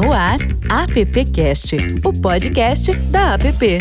No ar, AppCast, o podcast da App.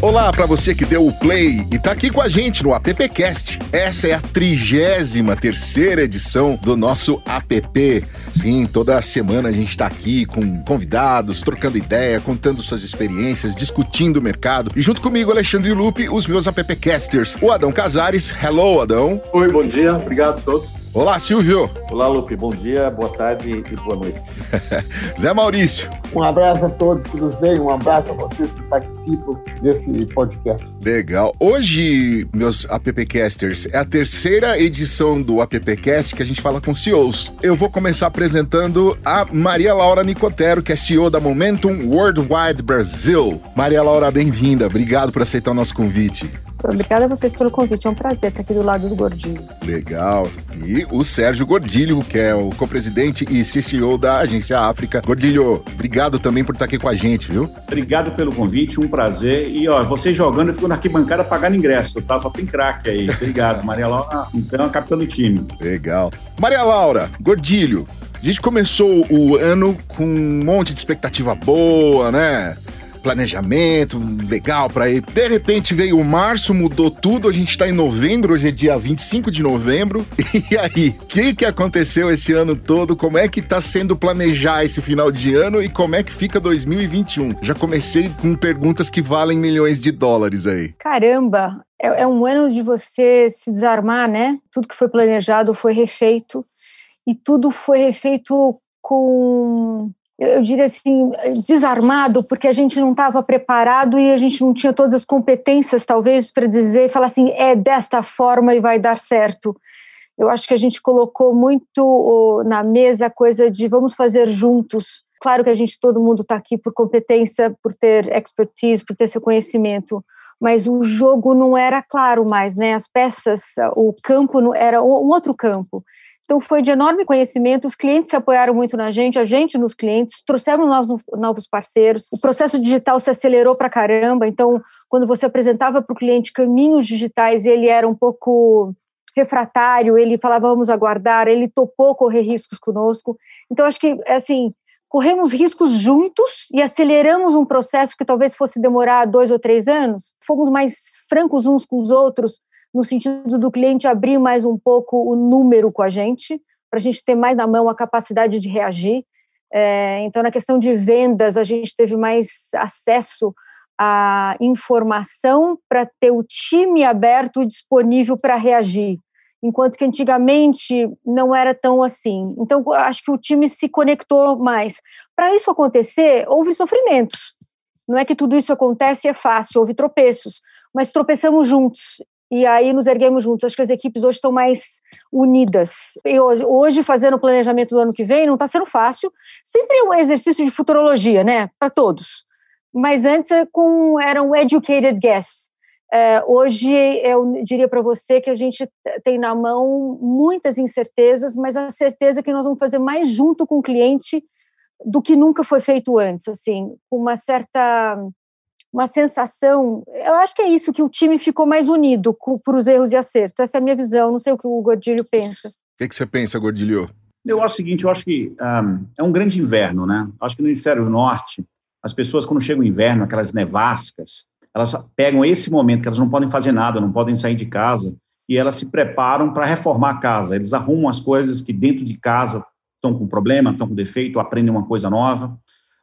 Olá para você que deu o play e tá aqui com a gente no AppCast. Essa é a 33 terceira edição do nosso app. Sim, toda semana a gente tá aqui com convidados, trocando ideia, contando suas experiências, discutindo o mercado. E junto comigo, Alexandre Lupe, os meus appcasters, o Adão Casares. Hello, Adão. Oi, bom dia. Obrigado a todos. Olá, Silvio. Olá, Lupe. Bom dia, boa tarde e boa noite. Zé Maurício. Um abraço a todos que nos veem, um abraço a vocês que participam desse podcast. Legal. Hoje, meus appcasters, é a terceira edição do appcast que a gente fala com CEOs. Eu vou começar apresentando a Maria Laura Nicotero, que é CEO da Momentum Worldwide Brasil. Maria Laura, bem-vinda. Obrigado por aceitar o nosso convite. Obrigada a vocês pelo convite, é um prazer estar aqui do lado do Gordilho. Legal. E o Sérgio Gordilho, que é o co-presidente e CCO da Agência África. Gordilho, obrigado também por estar aqui com a gente, viu? Obrigado pelo convite, um prazer. E ó, você jogando, eu fico na arquibancada pagando ingresso, tá? Só tem craque aí. Obrigado, Maria Laura. Então, é capitã do time. Legal. Maria Laura, Gordilho, a gente começou o ano com um monte de expectativa boa, né? Planejamento legal para ir. De repente veio março, mudou tudo, a gente está em novembro, hoje é dia 25 de novembro. E aí, o que, que aconteceu esse ano todo? Como é que está sendo planejar esse final de ano e como é que fica 2021? Já comecei com perguntas que valem milhões de dólares aí. Caramba, é, é um ano de você se desarmar, né? Tudo que foi planejado foi refeito e tudo foi refeito com eu diria assim, desarmado, porque a gente não estava preparado e a gente não tinha todas as competências, talvez, para dizer, falar assim, é desta forma e vai dar certo. Eu acho que a gente colocou muito na mesa a coisa de vamos fazer juntos. Claro que a gente, todo mundo está aqui por competência, por ter expertise, por ter seu conhecimento, mas o jogo não era claro mais, né? As peças, o campo era um outro campo. Então, foi de enorme conhecimento. Os clientes se apoiaram muito na gente, a gente nos clientes, trouxemos nós novos parceiros. O processo digital se acelerou para caramba. Então, quando você apresentava para o cliente caminhos digitais, ele era um pouco refratário, ele falava vamos aguardar, ele topou correr riscos conosco. Então, acho que, assim, corremos riscos juntos e aceleramos um processo que talvez fosse demorar dois ou três anos. Fomos mais francos uns com os outros no sentido do cliente abrir mais um pouco o número com a gente, para a gente ter mais na mão a capacidade de reagir. É, então, na questão de vendas, a gente teve mais acesso à informação para ter o time aberto e disponível para reagir, enquanto que antigamente não era tão assim. Então, acho que o time se conectou mais. Para isso acontecer, houve sofrimentos. Não é que tudo isso acontece e é fácil, houve tropeços, mas tropeçamos juntos e aí nos erguemos juntos. Acho que as equipes hoje estão mais unidas. E hoje, fazendo o planejamento do ano que vem, não está sendo fácil. Sempre é um exercício de futurologia, né? Para todos. Mas antes é com, era um educated guess. É, hoje eu diria para você que a gente tem na mão muitas incertezas, mas a certeza é que nós vamos fazer mais junto com o cliente do que nunca foi feito antes, assim, com uma certa uma sensação. Eu acho que é isso, que o time ficou mais unido por os erros e acertos. Essa é a minha visão. Não sei o que o Gordilho pensa. O que, que você pensa, Gordilho? Eu acho o seguinte: eu acho que um, é um grande inverno, né? Acho que no hemisfério norte, as pessoas, quando chega o inverno, aquelas nevascas, elas pegam esse momento que elas não podem fazer nada, não podem sair de casa, e elas se preparam para reformar a casa. Eles arrumam as coisas que dentro de casa estão com problema, estão com defeito, aprendem uma coisa nova.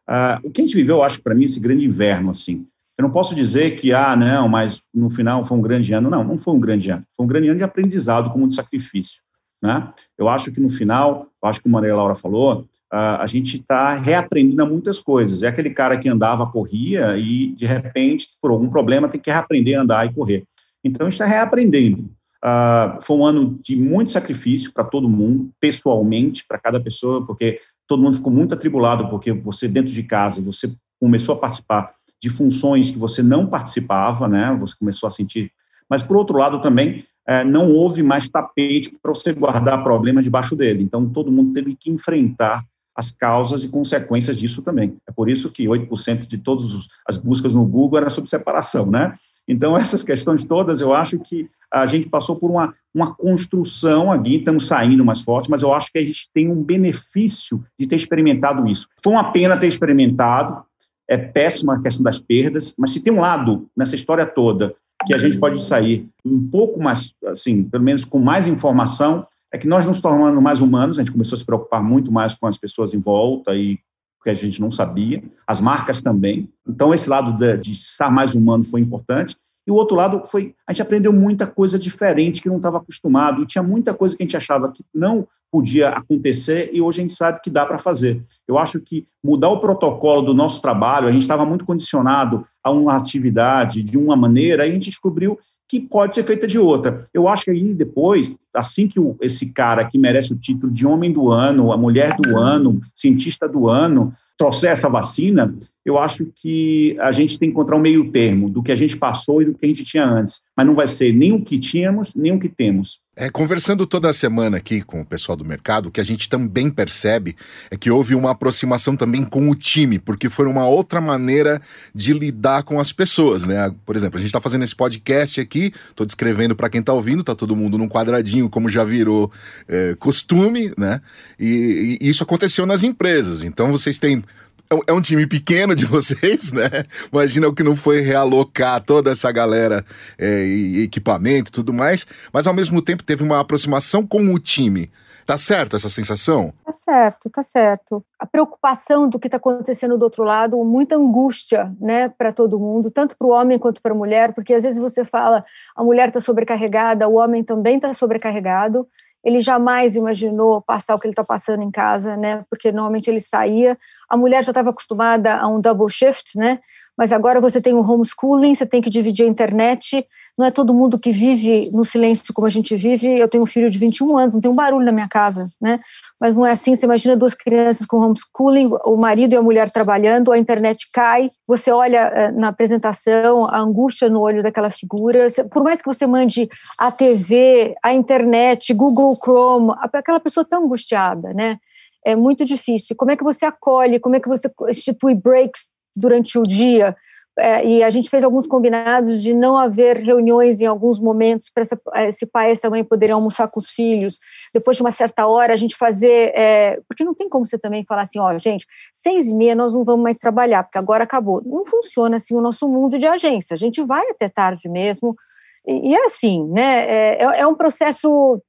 Uh, o que a gente viveu, eu acho, para mim, esse grande inverno, assim, eu não posso dizer que, ah, não, mas no final foi um grande ano. Não, não foi um grande ano. Foi um grande ano de aprendizado com muito sacrifício. Né? Eu acho que no final, acho que como a Maria Laura falou, a gente está reaprendendo muitas coisas. É aquele cara que andava, corria e, de repente, por algum problema, tem que reaprender a andar e correr. Então, a gente está reaprendendo. Uh, foi um ano de muito sacrifício para todo mundo, pessoalmente, para cada pessoa, porque todo mundo ficou muito atribulado, porque você, dentro de casa, você começou a participar de funções que você não participava, né? Você começou a sentir. Mas, por outro lado, também é, não houve mais tapete para você guardar problema debaixo dele. Então, todo mundo teve que enfrentar as causas e consequências disso também. É por isso que 8% de todas as buscas no Google era sobre separação, né? Então, essas questões todas, eu acho que a gente passou por uma uma construção aqui, estamos saindo mais forte, mas eu acho que a gente tem um benefício de ter experimentado isso. Foi uma pena ter experimentado, é péssima a questão das perdas, mas se tem um lado nessa história toda que a gente pode sair um pouco mais, assim, pelo menos com mais informação, é que nós nos tornamos mais humanos, a gente começou a se preocupar muito mais com as pessoas em volta e que a gente não sabia, as marcas também. Então, esse lado de, de estar mais humano foi importante. E o outro lado foi, a gente aprendeu muita coisa diferente que não estava acostumado, e tinha muita coisa que a gente achava que não podia acontecer e hoje a gente sabe que dá para fazer. Eu acho que mudar o protocolo do nosso trabalho, a gente estava muito condicionado a uma atividade de uma maneira, e a gente descobriu que pode ser feita de outra. Eu acho que aí depois, assim que esse cara que merece o título de homem do ano, a mulher do ano, cientista do ano, trouxer essa vacina, eu acho que a gente tem que encontrar um meio termo do que a gente passou e do que a gente tinha antes. Mas não vai ser nem o que tínhamos, nem o que temos. É, conversando toda semana aqui com o pessoal do mercado, o que a gente também percebe é que houve uma aproximação também com o time, porque foi uma outra maneira de lidar com as pessoas, né? Por exemplo, a gente está fazendo esse podcast aqui, estou descrevendo para quem está ouvindo, tá todo mundo num quadradinho, como já virou é, costume, né? E, e isso aconteceu nas empresas. Então vocês têm é, é um time pequeno de vocês, né? Imagina o que não foi realocar toda essa galera é, e equipamento e tudo mais, mas ao mesmo tempo teve uma aproximação com o time. Tá certo essa sensação? Tá certo, tá certo. A preocupação do que está acontecendo do outro lado, muita angústia, né, para todo mundo, tanto para o homem quanto para a mulher, porque às vezes você fala a mulher está sobrecarregada, o homem também está sobrecarregado ele jamais imaginou passar o que ele está passando em casa, né? Porque normalmente ele saía. A mulher já estava acostumada a um double shift, né? Mas agora você tem o homeschooling, você tem que dividir a internet. Não é todo mundo que vive no silêncio como a gente vive. Eu tenho um filho de 21 anos, não tem um barulho na minha casa, né? Mas não é assim. Você imagina duas crianças com homeschooling, o marido e a mulher trabalhando, a internet cai. Você olha eh, na apresentação a angústia no olho daquela figura. Por mais que você mande a TV, a internet, Google Chrome, aquela pessoa tão angustiada, né? É muito difícil. Como é que você acolhe? Como é que você institui breaks durante o dia. É, e a gente fez alguns combinados de não haver reuniões em alguns momentos para esse pai e essa mãe poderem almoçar com os filhos. Depois de uma certa hora, a gente fazer. É, porque não tem como você também falar assim: ó, gente, seis e meia nós não vamos mais trabalhar, porque agora acabou. Não funciona assim o nosso mundo de agência. A gente vai até tarde mesmo. E, e é assim, né? É, é, é um processo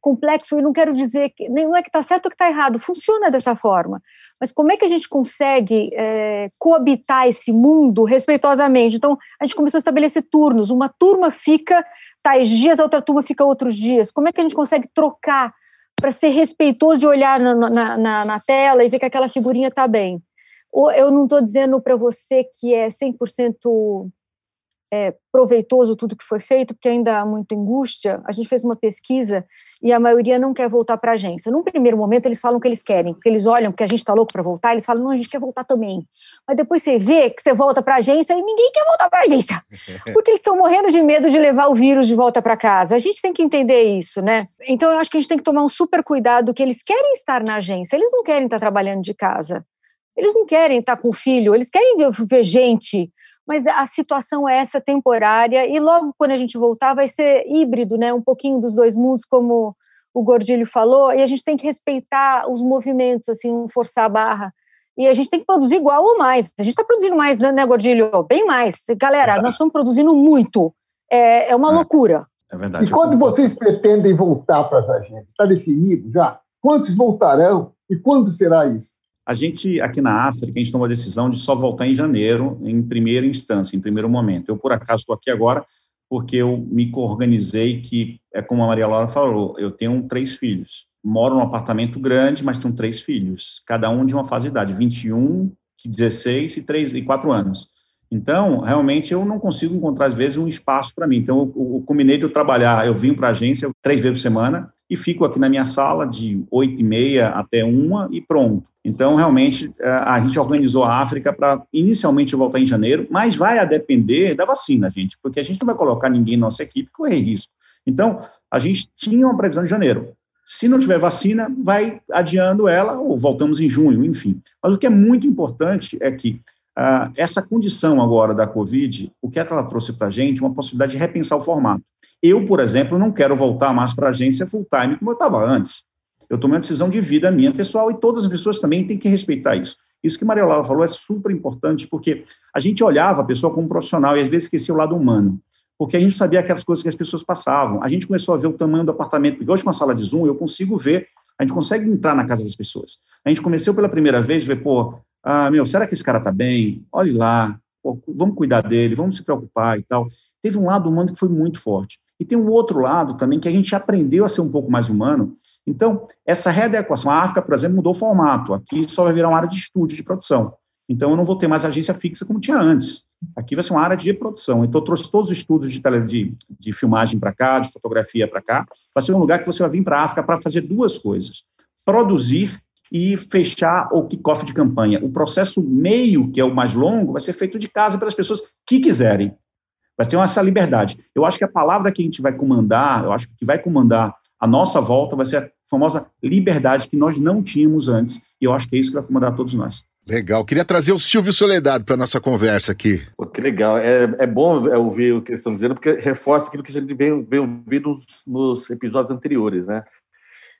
complexo e não quero dizer que não é que está certo ou que está errado, funciona dessa forma. Mas como é que a gente consegue é, coabitar esse mundo respeitosamente? Então, a gente começou a estabelecer turnos. Uma turma fica tais dias, a outra turma fica outros dias. Como é que a gente consegue trocar para ser respeitoso e olhar na, na, na, na tela e ver que aquela figurinha está bem? Eu não estou dizendo para você que é 100% é, proveitoso tudo que foi feito, porque ainda há muita angústia. A gente fez uma pesquisa e a maioria não quer voltar para a agência. Num primeiro momento, eles falam que eles querem, porque eles olham que a gente está louco para voltar, eles falam, não, a gente quer voltar também. Mas depois você vê que você volta para a agência e ninguém quer voltar para a agência, porque eles estão morrendo de medo de levar o vírus de volta para casa. A gente tem que entender isso, né? Então, eu acho que a gente tem que tomar um super cuidado que eles querem estar na agência, eles não querem estar trabalhando de casa. Eles não querem estar com o filho, eles querem ver gente, mas a situação é essa temporária e logo quando a gente voltar vai ser híbrido, né? Um pouquinho dos dois mundos, como o Gordilho falou, e a gente tem que respeitar os movimentos, assim, não forçar a barra. E a gente tem que produzir igual ou mais. A gente está produzindo mais, né, Gordilho? Bem mais. Galera, nós estamos produzindo muito. É, é uma é. loucura. É verdade. E quando vocês pretendem voltar para as agências? Está definido já? Quantos voltarão e quando será isso? A gente, aqui na África, a gente tomou a decisão de só voltar em janeiro, em primeira instância, em primeiro momento. Eu, por acaso, estou aqui agora porque eu me organizei que, é como a Maria Laura falou, eu tenho três filhos. Moro num apartamento grande, mas tenho três filhos, cada um de uma fase de idade, 21, 16 e 3 e 4 anos. Então, realmente, eu não consigo encontrar, às vezes, um espaço para mim. Então, eu, eu combinei de eu trabalhar, eu vim para a agência três vezes por semana e fico aqui na minha sala de oito e meia até uma e pronto. Então, realmente, é, a gente organizou a África para inicialmente voltar em janeiro, mas vai a depender da vacina, gente, porque a gente não vai colocar ninguém na nossa equipe correr risco. Então, a gente tinha uma previsão de janeiro. Se não tiver vacina, vai adiando ela ou voltamos em junho, enfim. Mas o que é muito importante é que Uh, essa condição agora da Covid, o que é que ela trouxe para a gente? Uma possibilidade de repensar o formato. Eu, por exemplo, não quero voltar mais para a agência full-time como eu estava antes. Eu tomei uma decisão de vida minha pessoal e todas as pessoas também têm que respeitar isso. Isso que Maria Laura falou é super importante, porque a gente olhava a pessoa como profissional e às vezes esquecia o lado humano, porque a gente sabia aquelas coisas que as pessoas passavam. A gente começou a ver o tamanho do apartamento, porque hoje com a sala de Zoom eu consigo ver, a gente consegue entrar na casa das pessoas. A gente começou pela primeira vez a ver, pô, ah, meu, será que esse cara está bem? Olhe lá, pô, vamos cuidar dele, vamos se preocupar e tal. Teve um lado humano que foi muito forte. E tem um outro lado também que a gente aprendeu a ser um pouco mais humano. Então, essa readequação, a África, por exemplo, mudou o formato. Aqui só vai virar uma área de estúdio de produção. Então, eu não vou ter mais agência fixa como tinha antes. Aqui vai ser uma área de produção. Então, eu trouxe todos os estudos de, tele, de, de filmagem para cá, de fotografia para cá. Vai ser um lugar que você vai vir para a África para fazer duas coisas: produzir e fechar o kickoff de campanha. O processo meio, que é o mais longo, vai ser feito de casa pelas pessoas que quiserem. Vai ter essa liberdade. Eu acho que a palavra que a gente vai comandar, eu acho que vai comandar a nossa volta vai ser a famosa liberdade que nós não tínhamos antes. E eu acho que é isso que vai comandar todos nós. Legal. Queria trazer o Silvio Soledade para nossa conversa aqui. Pô, que legal. É, é bom ouvir o que eles estão dizendo, porque reforça aquilo que a gente vem, vem ouvindo nos, nos episódios anteriores, né?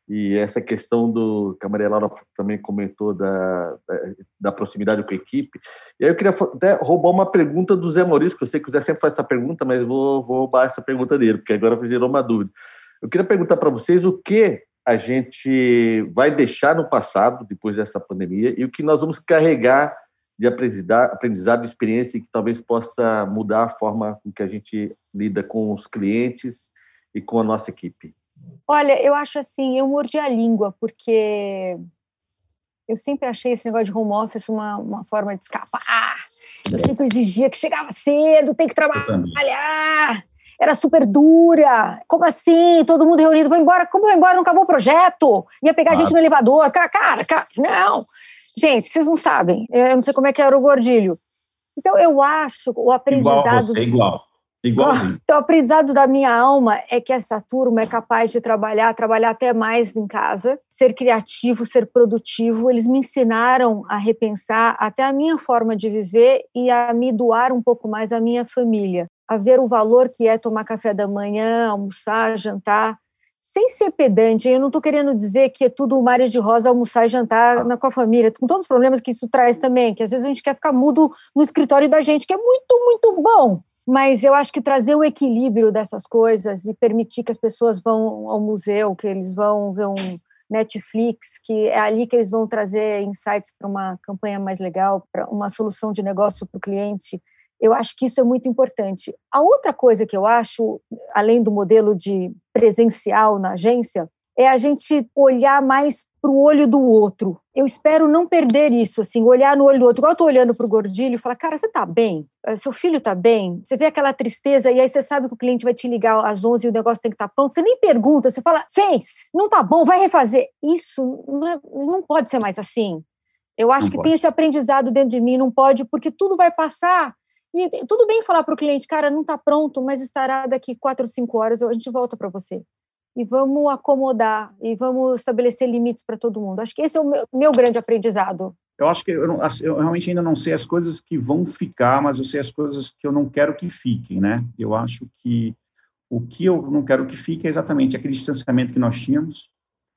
E essa questão do que a Maria Laura também comentou da, da, da, proximidade com a equipe. E aí eu queria até roubar uma pergunta do Zé Maurício, que eu sei que o Zé sempre faz essa pergunta, mas vou, vou roubar essa pergunta dele, porque agora gerou uma dúvida. Eu queria perguntar para vocês o que a gente vai deixar no passado, depois dessa pandemia, e o que nós vamos carregar de aprendizado, de experiência que talvez possa mudar a forma com que a gente lida com os clientes e com a nossa equipe. Olha, eu acho assim, eu mordi a língua, porque eu sempre achei esse negócio de home office uma, uma forma de escapar. Eu sempre exigia que chegava cedo, tem que trabalhar. Era super dura. Como assim? Todo mundo reunido. Vou embora. Como vou embora? Não acabou o projeto. Ia pegar ah. gente no elevador. Cara, cara, cara, não. Gente, vocês não sabem. Eu não sei como é que era o gordilho. Então, eu acho o aprendizado. Igual você, igual. Igualzinho. Então, o aprendizado da minha alma é que essa turma é capaz de trabalhar, trabalhar até mais em casa, ser criativo, ser produtivo. Eles me ensinaram a repensar até a minha forma de viver e a me doar um pouco mais à minha família, a ver o valor que é tomar café da manhã, almoçar, jantar, sem ser pedante. Eu não estou querendo dizer que é tudo mares de rosa almoçar e jantar na, com a família, com todos os problemas que isso traz também, que às vezes a gente quer ficar mudo no escritório da gente, que é muito, muito bom mas eu acho que trazer o equilíbrio dessas coisas e permitir que as pessoas vão ao museu, que eles vão ver um Netflix, que é ali que eles vão trazer insights para uma campanha mais legal, para uma solução de negócio para o cliente. Eu acho que isso é muito importante. A outra coisa que eu acho, além do modelo de presencial na agência, é a gente olhar mais para o olho do outro. Eu espero não perder isso, assim, olhar no olho do outro. Igual eu estou olhando para o gordilho e falar, cara, você está bem? Eh, seu filho está bem? Você vê aquela tristeza e aí você sabe que o cliente vai te ligar às 11 e o negócio tem que estar tá pronto. Você nem pergunta, você fala, fez, não está bom, vai refazer. Isso não, é, não pode ser mais assim. Eu acho não que pode. tem esse aprendizado dentro de mim, não pode, porque tudo vai passar. E tudo bem falar para o cliente, cara, não está pronto, mas estará daqui quatro, cinco horas, a gente volta para você e vamos acomodar e vamos estabelecer limites para todo mundo. Acho que esse é o meu, meu grande aprendizado. Eu acho que eu, não, eu, realmente ainda não sei as coisas que vão ficar, mas eu sei as coisas que eu não quero que fiquem, né? Eu acho que o que eu não quero que fique é exatamente aquele distanciamento que nós tínhamos.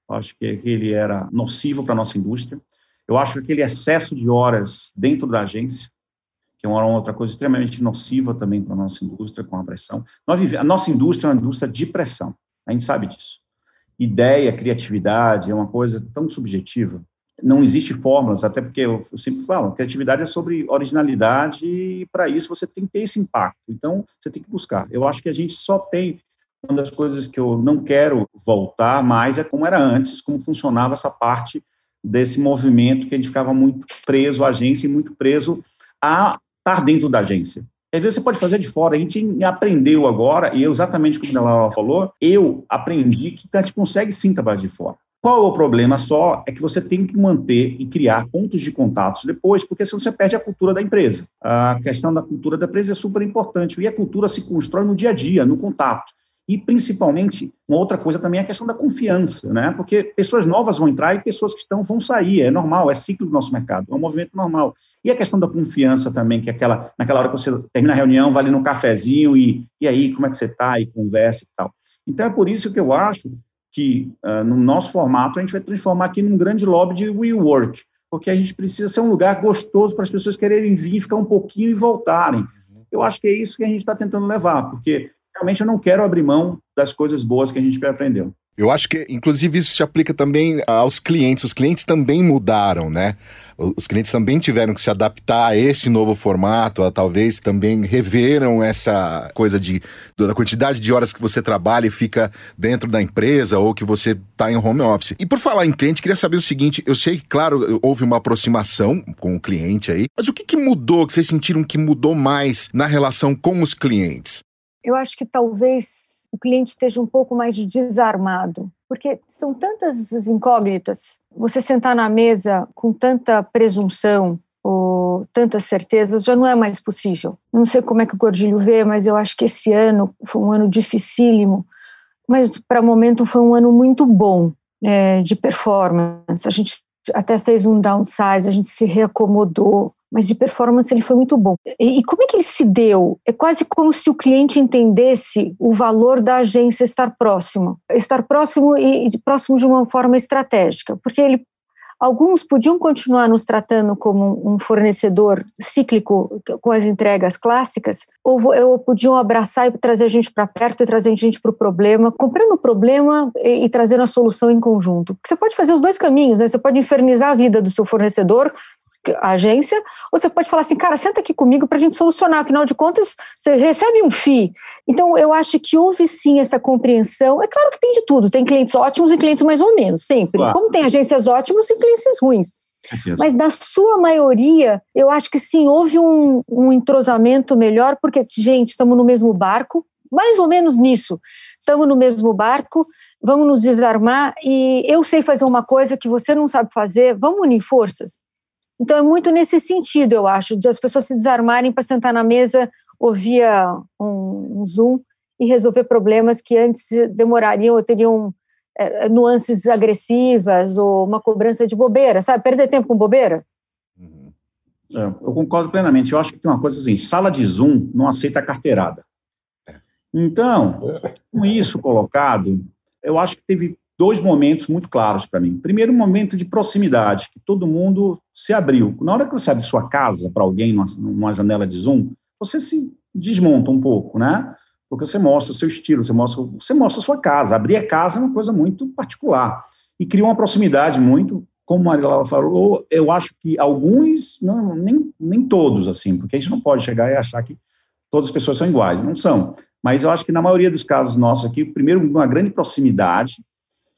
Eu acho que ele era nocivo para a nossa indústria. Eu acho que aquele excesso de horas dentro da agência, que é uma outra coisa extremamente nociva também para a nossa indústria, com a pressão. Nós vive, a nossa indústria é uma indústria de pressão. A gente sabe disso. Ideia, criatividade é uma coisa tão subjetiva. Não existe fórmulas, até porque eu sempre falo, criatividade é sobre originalidade e para isso você tem que ter esse impacto. Então, você tem que buscar. Eu acho que a gente só tem uma das coisas que eu não quero voltar mais é como era antes, como funcionava essa parte desse movimento que a gente ficava muito preso à agência e muito preso a estar dentro da agência. Às vezes você pode fazer de fora. A gente aprendeu agora, e exatamente como ela falou, eu aprendi que a gente consegue sim trabalhar de fora. Qual é o problema só? É que você tem que manter e criar pontos de contatos depois, porque senão você perde a cultura da empresa. A questão da cultura da empresa é super importante. E a cultura se constrói no dia a dia, no contato. E, principalmente, uma outra coisa também é a questão da confiança, né? Porque pessoas novas vão entrar e pessoas que estão vão sair, é normal, é ciclo do nosso mercado, é um movimento normal. E a questão da confiança também, que é aquela, naquela hora que você termina a reunião, vai ali no cafezinho e, e aí, como é que você está? E conversa e tal. Então, é por isso que eu acho que, uh, no nosso formato, a gente vai transformar aqui num grande lobby de WeWork, porque a gente precisa ser um lugar gostoso para as pessoas quererem vir, ficar um pouquinho e voltarem. Eu acho que é isso que a gente está tentando levar, porque realmente eu não quero abrir mão das coisas boas que a gente aprendeu. Eu acho que, inclusive, isso se aplica também aos clientes. Os clientes também mudaram, né? Os clientes também tiveram que se adaptar a esse novo formato, a, talvez também reveram essa coisa de da quantidade de horas que você trabalha e fica dentro da empresa ou que você está em home office. E por falar em cliente, queria saber o seguinte: eu sei que, claro, houve uma aproximação com o cliente aí, mas o que, que mudou, que vocês sentiram que mudou mais na relação com os clientes? Eu acho que talvez o cliente esteja um pouco mais desarmado, porque são tantas as incógnitas. Você sentar na mesa com tanta presunção ou tantas certezas já não é mais possível. Não sei como é que o Gordilho vê, mas eu acho que esse ano foi um ano dificílimo, mas para o momento foi um ano muito bom é, de performance. A gente até fez um downsize, a gente se reacomodou, mas de performance ele foi muito bom. E, e, como é que ele se deu? É quase como se o cliente entendesse o valor da agência estar próximo, estar próximo e, e próximo de uma forma estratégica, porque ele Alguns podiam continuar nos tratando como um fornecedor cíclico com as entregas clássicas, ou, ou podiam abraçar e trazer a gente para perto e trazer a gente para o problema, comprando o problema e, e trazendo a solução em conjunto. Você pode fazer os dois caminhos, né? Você pode infernizar a vida do seu fornecedor a agência, ou você pode falar assim, cara, senta aqui comigo para a gente solucionar, afinal de contas, você recebe um FII. Então, eu acho que houve sim essa compreensão. É claro que tem de tudo, tem clientes ótimos e clientes mais ou menos, sempre. Claro. Como tem agências ótimas e clientes ruins. Mas na sua maioria, eu acho que sim, houve um, um entrosamento melhor, porque, gente, estamos no mesmo barco, mais ou menos nisso. Estamos no mesmo barco, vamos nos desarmar e eu sei fazer uma coisa que você não sabe fazer, vamos unir forças. Então é muito nesse sentido, eu acho, de as pessoas se desarmarem para sentar na mesa, ouvir um, um, Zoom e resolver problemas que antes demorariam ou teriam é, nuances agressivas ou uma cobrança de bobeira, sabe? Perder tempo com bobeira. Uhum. É, eu concordo plenamente. Eu acho que tem uma coisa assim: sala de Zoom não aceita carteirada. É. Então, com isso colocado, eu acho que teve dois momentos muito claros para mim. Primeiro, um momento de proximidade, que todo mundo se abriu. Na hora que você abre sua casa para alguém numa, janela de Zoom, você se desmonta um pouco, né? Porque você mostra seu estilo, você mostra, você mostra sua casa. Abrir a casa é uma coisa muito particular. E cria uma proximidade muito, como a Maria falou, eu acho que alguns, não, nem, nem todos, assim, porque a gente não pode chegar e achar que todas as pessoas são iguais, não são. Mas eu acho que na maioria dos casos nossos aqui, primeiro, uma grande proximidade,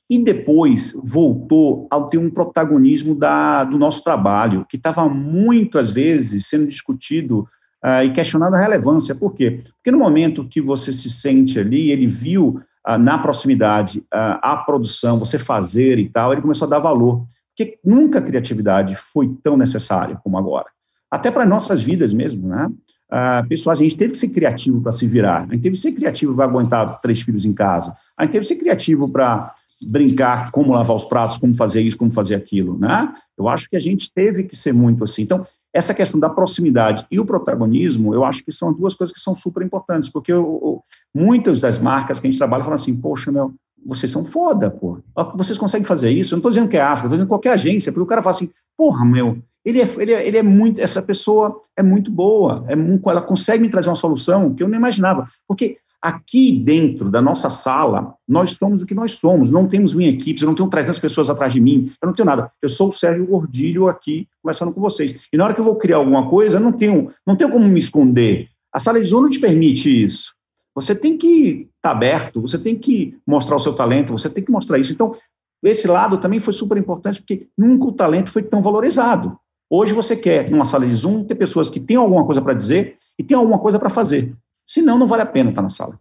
e depois voltou a ter um protagonismo da, do nosso trabalho, que estava muitas vezes sendo discutido uh, e questionado a relevância. Por quê? Porque no momento que você se sente ali, ele viu uh, na proximidade uh, a produção, você fazer e tal, ele começou a dar valor. Porque nunca a criatividade foi tão necessária como agora. Até para nossas vidas mesmo, né? Uh, pessoal, a gente teve que ser criativo para se virar, a gente teve que ser criativo para aguentar três filhos em casa, a gente teve que ser criativo para brincar como lavar os pratos, como fazer isso, como fazer aquilo, né? Eu acho que a gente teve que ser muito assim. Então, essa questão da proximidade e o protagonismo, eu acho que são duas coisas que são super importantes, porque eu, eu, muitas das marcas que a gente trabalha falam assim, poxa, meu, vocês são foda, pô. Vocês conseguem fazer isso? Eu não estou dizendo que é África, estou dizendo qualquer agência, porque o cara fala assim, porra, meu, ele é, ele é, ele é muito, essa pessoa é muito boa, é muito, ela consegue me trazer uma solução que eu não imaginava. Porque aqui dentro da nossa sala, nós somos o que nós somos, não temos minha equipe, eu não tenho 300 pessoas atrás de mim, eu não tenho nada. Eu sou o Sérgio Gordilho aqui, conversando com vocês. E na hora que eu vou criar alguma coisa, eu não tenho, não tenho como me esconder. A sala de Zoom não te permite isso. Você tem que estar tá aberto, você tem que mostrar o seu talento, você tem que mostrar isso. Então, esse lado também foi super importante, porque nunca o talento foi tão valorizado. Hoje você quer, numa sala de Zoom, ter pessoas que têm alguma coisa para dizer e têm alguma coisa para fazer. Senão, não vale a pena estar na sala.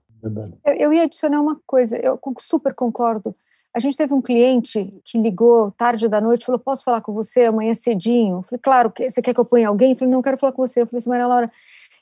Eu, eu ia adicionar uma coisa, eu super concordo. A gente teve um cliente que ligou tarde da noite, falou: Posso falar com você amanhã cedinho? Eu falei: Claro, você quer que eu ponha alguém? Eu falei: Não, quero falar com você. Eu falei assim: Maria Laura,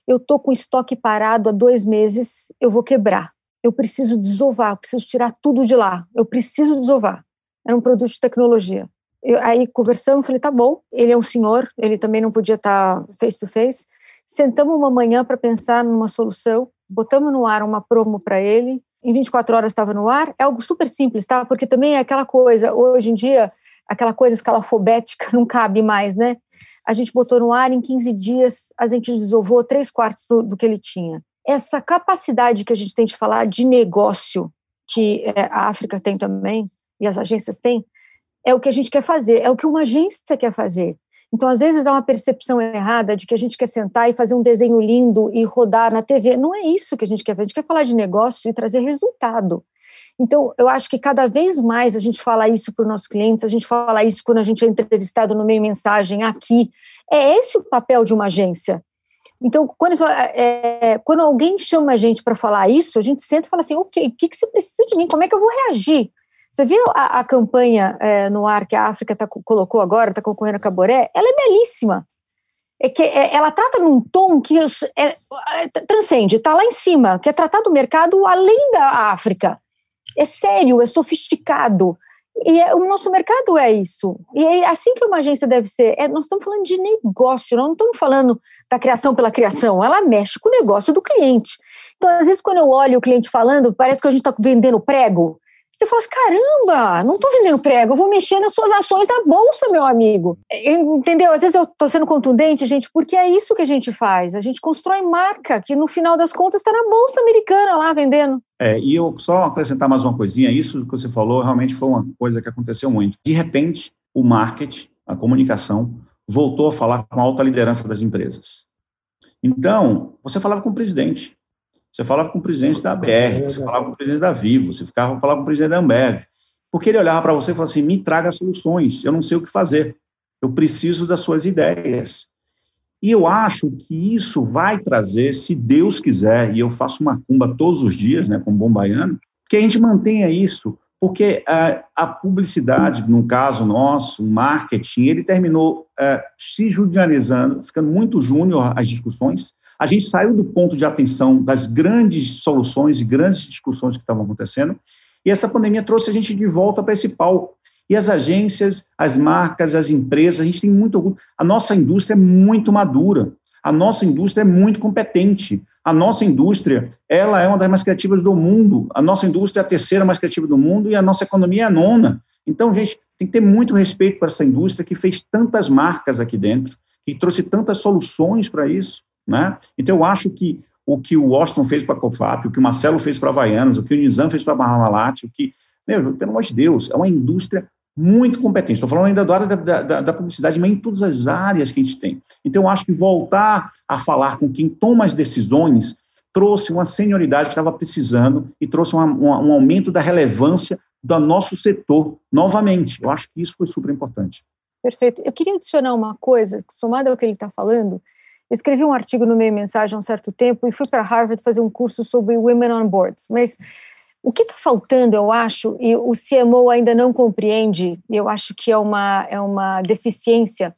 eu tô com estoque parado há dois meses, eu vou quebrar. eu preciso desovar, eu preciso tirar tudo de lá, eu preciso desovar. Era um produto de tecnologia. Eu, aí conversamos, falei, tá bom, ele é um senhor, ele também não podia estar face to face. Sentamos uma manhã para pensar numa solução, botamos no ar uma promo para ele, em 24 horas estava no ar. É algo super simples, tá? Porque também é aquela coisa, hoje em dia, aquela coisa escalafobética não cabe mais, né? A gente botou no ar, em 15 dias, a gente desovou três quartos do, do que ele tinha. Essa capacidade que a gente tem de falar de negócio, que é, a África tem também, e as agências têm, é o que a gente quer fazer, é o que uma agência quer fazer. Então, às vezes, há uma percepção errada de que a gente quer sentar e fazer um desenho lindo e rodar na TV. Não é isso que a gente quer fazer. A gente quer falar de negócio e trazer resultado. Então, eu acho que cada vez mais a gente fala isso para os nossos clientes, a gente fala isso quando a gente é entrevistado no meio mensagem aqui. É esse o papel de uma agência. Então, quando, é, é, quando alguém chama a gente para falar isso, a gente senta e fala assim: ok, o que, que você precisa de mim? Como é que eu vou reagir? Você viu a, a campanha é, no ar que a África tá, colocou agora, está concorrendo a Caboré? Ela é belíssima. É que é, ela trata num tom que é, é transcende, está lá em cima, que é tratar do mercado além da África. É sério, é sofisticado. E é, o nosso mercado é isso. E é assim que uma agência deve ser. É, nós estamos falando de negócio, não estamos falando da criação pela criação. Ela mexe com o negócio do cliente. Então, às vezes, quando eu olho o cliente falando, parece que a gente está vendendo prego. Você fala assim, caramba, não estou vendendo prego, eu vou mexer nas suas ações na bolsa, meu amigo. Entendeu? Às vezes eu estou sendo contundente, gente, porque é isso que a gente faz. A gente constrói marca, que no final das contas está na bolsa americana lá vendendo. É, e eu só acrescentar mais uma coisinha, isso que você falou realmente foi uma coisa que aconteceu muito. De repente, o marketing, a comunicação, voltou a falar com a alta liderança das empresas. Então, você falava com o presidente, você falava com o presidente da BR, você falava com o presidente da Vivo, você ficava falava com o presidente da Ambev. Porque ele olhava para você e falava assim: me traga soluções, eu não sei o que fazer, eu preciso das suas ideias. E eu acho que isso vai trazer, se Deus quiser, e eu faço uma cumba todos os dias, né, como bom baiano, que a gente mantenha isso, porque a, a publicidade, no caso nosso, o marketing, ele terminou uh, se judicializando, ficando muito júnior as discussões, a gente saiu do ponto de atenção das grandes soluções e grandes discussões que estavam acontecendo, e essa pandemia trouxe a gente de volta para esse palco. E as agências, as marcas, as empresas, a gente tem muito orgulho. A nossa indústria é muito madura, a nossa indústria é muito competente. A nossa indústria, ela é uma das mais criativas do mundo. A nossa indústria é a terceira mais criativa do mundo e a nossa economia é a nona. Então, gente, tem que ter muito respeito para essa indústria que fez tantas marcas aqui dentro, que trouxe tantas soluções para isso. Né? Então, eu acho que o que o Washington fez para a COFAP, o que o Marcelo fez para a Havaianas, o que o Nizam fez para a Parmalat, o que, meu, pelo amor de Deus, é uma indústria muito competente. Estou falando ainda da área da, da, da, publicidade, mas em todas as áreas que a gente tem. Então, eu acho que voltar a falar com quem toma as decisões trouxe uma senioridade que estava precisando e trouxe uma, uma, um aumento da relevância do nosso setor novamente. Eu acho que isso foi super importante. Perfeito. Eu queria adicionar uma coisa, somada ao que ele está falando, eu escrevi um artigo no meio mensagem há um certo tempo e fui para Harvard fazer um curso sobre Women on Boards, mas o que está faltando, eu acho, e o CMO ainda não compreende, eu acho que é uma, é uma deficiência,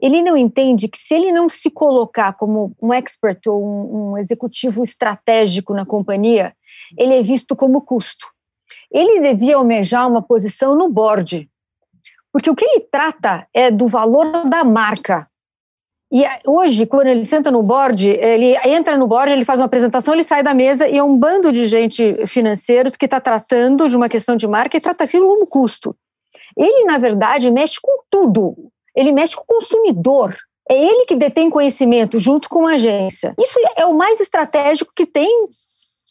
ele não entende que se ele não se colocar como um expert ou um, um executivo estratégico na companhia, ele é visto como custo. Ele devia almejar uma posição no board, porque o que ele trata é do valor da marca, e hoje, quando ele senta no board, ele entra no board, ele faz uma apresentação, ele sai da mesa e é um bando de gente financeiros que está tratando de uma questão de marca e trata aquilo como custo. Ele, na verdade, mexe com tudo. Ele mexe com o consumidor. É ele que detém conhecimento junto com a agência. Isso é o mais estratégico que tem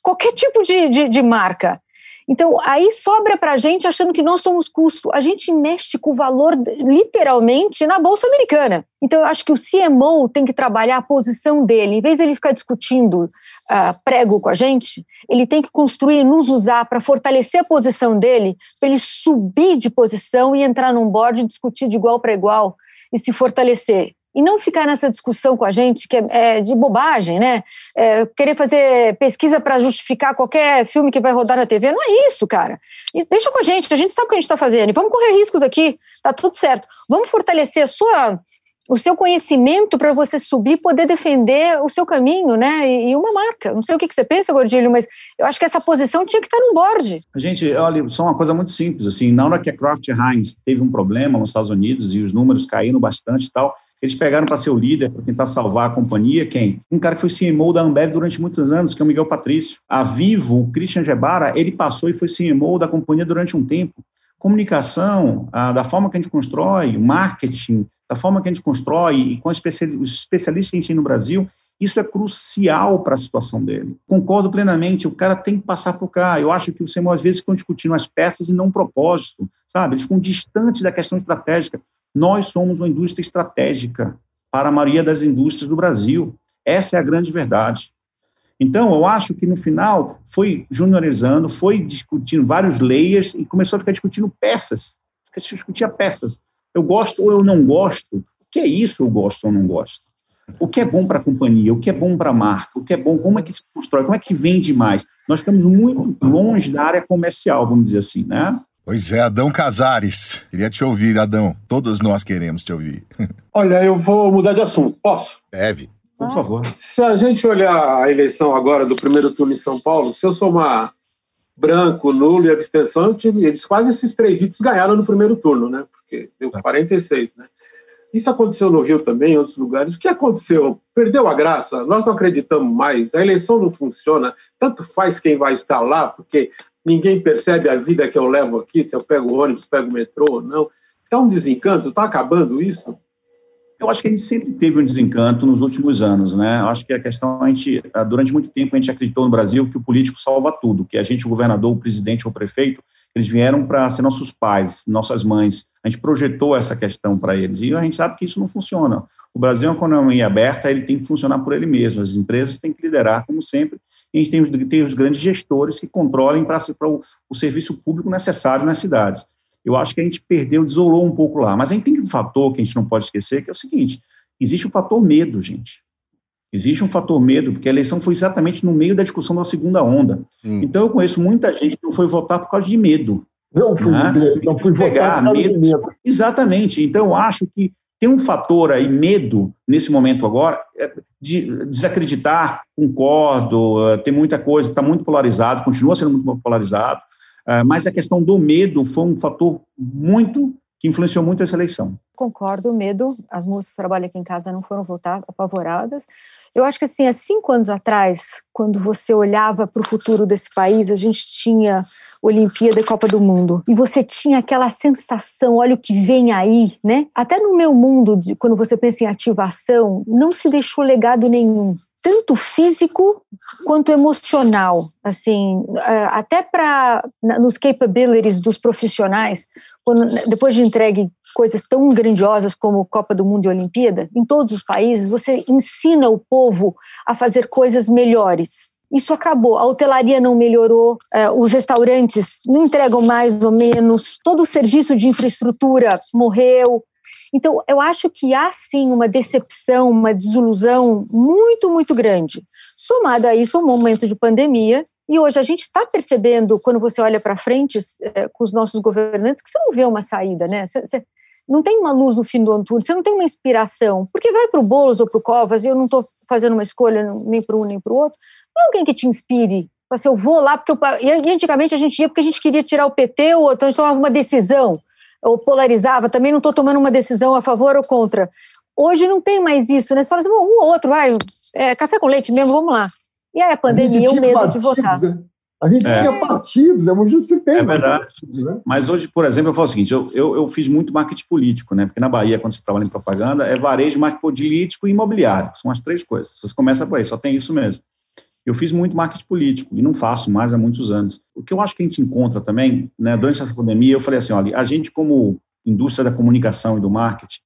qualquer tipo de, de, de marca. Então, aí sobra para a gente achando que nós somos custo. A gente mexe com o valor, literalmente, na Bolsa Americana. Então, eu acho que o CMO tem que trabalhar a posição dele. Em vez de ele ficar discutindo uh, prego com a gente, ele tem que construir, nos usar para fortalecer a posição dele, para ele subir de posição e entrar num board e discutir de igual para igual e se fortalecer e não ficar nessa discussão com a gente que é, é de bobagem, né? É, querer fazer pesquisa para justificar qualquer filme que vai rodar na TV, não é isso, cara. Deixa com a gente, a gente sabe o que a gente está fazendo, vamos correr riscos aqui, tá tudo certo. Vamos fortalecer sua o seu conhecimento para você subir poder defender o seu caminho, né? E, e, uma marca. Não sei o que, que você pensa, Gordilho, mas eu acho que essa posição tinha que estar no board. Gente, olha, só uma coisa muito simples, assim, na hora que a Kraft Heinz teve um problema nos Estados Unidos e os números caíram bastante e tal, eles pegaram para ser o líder, para tentar salvar a companhia, quem? Um cara que foi CMO da Ambev durante muitos anos, que é o Miguel Patrício. A Vivo, o Christian Gebara, ele passou e foi CMO da companhia durante um tempo. Comunicação, a, da forma que a gente constrói, marketing, da forma que a gente constrói e com os especialistas que a gente tem no Brasil, isso é crucial para a situação dele. Concordo plenamente, o cara tem que passar por cá. Eu acho que o CMO, às vezes, ficam discutindo as peças e não o propósito, sabe? Eles ficam distantes da questão estratégica. Nós somos uma indústria estratégica para a maioria das indústrias do Brasil. Essa é a grande verdade. Então, eu acho que no final foi juniorizando, foi discutindo vários layers e começou a ficar discutindo peças. Discutia peças. Eu gosto ou eu não gosto. O que é isso eu gosto ou não gosto? O que é bom para a companhia? O que é bom para a marca? O que é bom? Como é que se constrói? Como é que vende mais? Nós estamos muito longe da área comercial, vamos dizer assim, né? Pois é, Adão Casares. Queria te ouvir, Adão. Todos nós queremos te ouvir. Olha, eu vou mudar de assunto. Posso? Deve. Por favor. Se a gente olhar a eleição agora do primeiro turno em São Paulo, se eu somar branco, nulo e abstenção, eles quase esses três ditos ganharam no primeiro turno, né? Porque deu 46, tá. né? Isso aconteceu no Rio também, em outros lugares. O que aconteceu? Perdeu a graça? Nós não acreditamos mais. A eleição não funciona. Tanto faz quem vai estar lá, porque ninguém percebe a vida que eu levo aqui, se eu pego o ônibus, pego o metrô ou não. É um desencanto, está acabando isso? Eu acho que a gente sempre teve um desencanto nos últimos anos, né? Eu acho que a questão, a gente, ah, durante muito tempo, a gente acreditou no Brasil que o político salva tudo, que a gente, o governador, o presidente ou o prefeito, eles vieram para ser nossos pais, nossas mães. A gente projetou essa questão para eles e a gente sabe que isso não funciona. O Brasil é uma economia aberta, ele tem que funcionar por ele mesmo. As empresas têm que liderar, como sempre, e a gente tem os, tem os grandes gestores que controlem para o, o serviço público necessário nas cidades. Eu acho que a gente perdeu, desolou um pouco lá. Mas a gente tem um fator que a gente não pode esquecer, que é o seguinte: existe o fator medo, gente. Existe um fator medo, porque a eleição foi exatamente no meio da discussão da segunda onda. Hum. Então, eu conheço muita gente que não foi votar por causa de medo. Não fui, né? não fui votar por medo. medo. Exatamente. Então, eu acho que tem um fator aí, medo, nesse momento agora, é de desacreditar, concordo, é, tem muita coisa, está muito polarizado, continua sendo muito polarizado, é, mas a questão do medo foi um fator muito que influenciou muito essa eleição. Concordo, medo. As moças que trabalham aqui em casa não foram votar apavoradas. Eu acho que assim, há cinco anos atrás, quando você olhava para o futuro desse país, a gente tinha Olimpíada e Copa do Mundo, e você tinha aquela sensação, olha o que vem aí, né? Até no meu mundo, quando você pensa em ativação, não se deixou legado nenhum tanto físico quanto emocional, assim, é, até para nos capabilities dos profissionais, quando, depois de entregue coisas tão grandiosas como Copa do Mundo e Olimpíada, em todos os países, você ensina o povo a fazer coisas melhores. Isso acabou. A hotelaria não melhorou, é, os restaurantes não entregam mais ou menos, todo o serviço de infraestrutura morreu, então, eu acho que há sim uma decepção, uma desilusão muito, muito grande. Somado a isso, um momento de pandemia, e hoje a gente está percebendo, quando você olha para frente é, com os nossos governantes, que você não vê uma saída, né? Você, você não tem uma luz no fim do túnel, você não tem uma inspiração, porque vai para o Boulos ou para o Covas, e eu não estou fazendo uma escolha nem para um nem para o outro, não é alguém que te inspire. Assim, eu vou lá, porque eu, e antigamente a gente ia porque a gente queria tirar o PT, ou então a gente tomava uma decisão ou polarizava, também não estou tomando uma decisão a favor ou contra. Hoje não tem mais isso, né? Você fala assim, um ou outro, vai, é, café com leite mesmo, vamos lá. E aí a pandemia, a o medo partidos, de votar. Né? A gente é. tinha partidos, né? hoje você tem. É verdade. Partidos, né? Mas hoje, por exemplo, eu falo o seguinte: eu, eu, eu, fiz muito marketing político, né? Porque na Bahia, quando você trabalha em propaganda, é varejo, marketing político e imobiliário. São as três coisas. Você começa por aí, só tem isso mesmo. Eu fiz muito marketing político e não faço mais há muitos anos. O que eu acho que a gente encontra também, né, durante essa pandemia, eu falei assim, olha, a gente como indústria da comunicação e do marketing,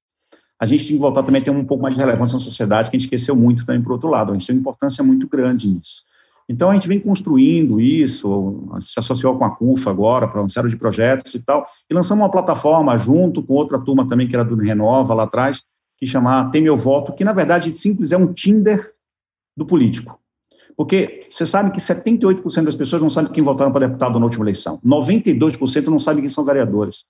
a gente tem que voltar também a ter um pouco mais de relevância na sociedade, que a gente esqueceu muito também por outro lado. A gente tem uma importância muito grande nisso. Então, a gente vem construindo isso, se associou com a CUFA agora para uma série de projetos e tal, e lançamos uma plataforma junto com outra turma também, que era do Renova lá atrás, que chama Tem Meu Voto, que na verdade simples é um Tinder do político. Porque você sabe que 78% das pessoas não sabem quem votaram para deputado na última eleição, 92% não sabem quem são vereadores.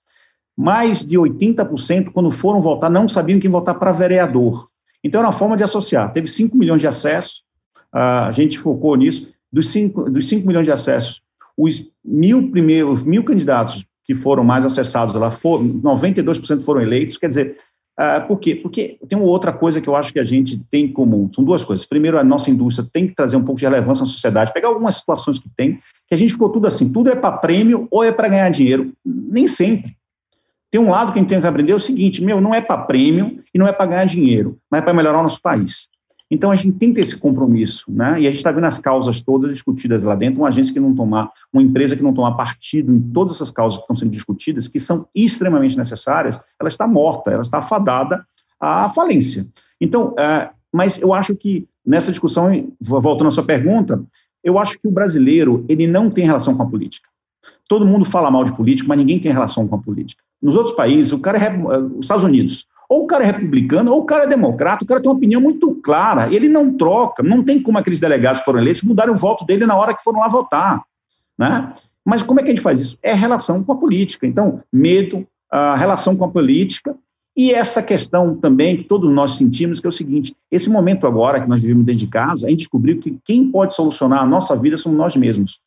mais de 80%, quando foram votar, não sabiam quem votar para vereador. Então, era uma forma de associar. Teve 5 milhões de acessos, a gente focou nisso. Dos 5, dos 5 milhões de acessos, os mil primeiros, mil candidatos que foram mais acessados lá, foram, 92% foram eleitos. Quer dizer, uh, por quê? Porque tem uma outra coisa que eu acho que a gente tem em comum. São duas coisas. Primeiro, a nossa indústria tem que trazer um pouco de relevância na sociedade, pegar algumas situações que tem, que a gente ficou tudo assim, tudo é para prêmio ou é para ganhar dinheiro. Nem sempre. Tem um lado que a gente tem que aprender é o seguinte, meu, não é para prêmio e não é para ganhar dinheiro, mas é para melhorar o nosso país. Então, a gente tem que ter esse compromisso, né? E a gente está vendo as causas todas discutidas lá dentro, uma agência que não tomar, uma empresa que não tomar partido em todas essas causas que estão sendo discutidas, que são extremamente necessárias, ela está morta, ela está afadada à falência. Então, é, mas eu acho que nessa discussão, voltando à sua pergunta, eu acho que o brasileiro, ele não tem relação com a política. Todo mundo fala mal de político, mas ninguém tem relação com a política. Nos outros países, o cara é, os Estados Unidos, ou o cara é republicano, ou o cara é democrata, o cara tem uma opinião muito clara, ele não troca, não tem como aqueles delegados que foram eleitos mudarem o voto dele na hora que foram lá votar. Né? Mas como é que a gente faz isso? É relação com a política. Então, medo, a relação com a política, e essa questão também que todos nós sentimos, que é o seguinte: esse momento agora que nós vivemos dentro de casa, a gente descobriu que quem pode solucionar a nossa vida somos nós mesmos.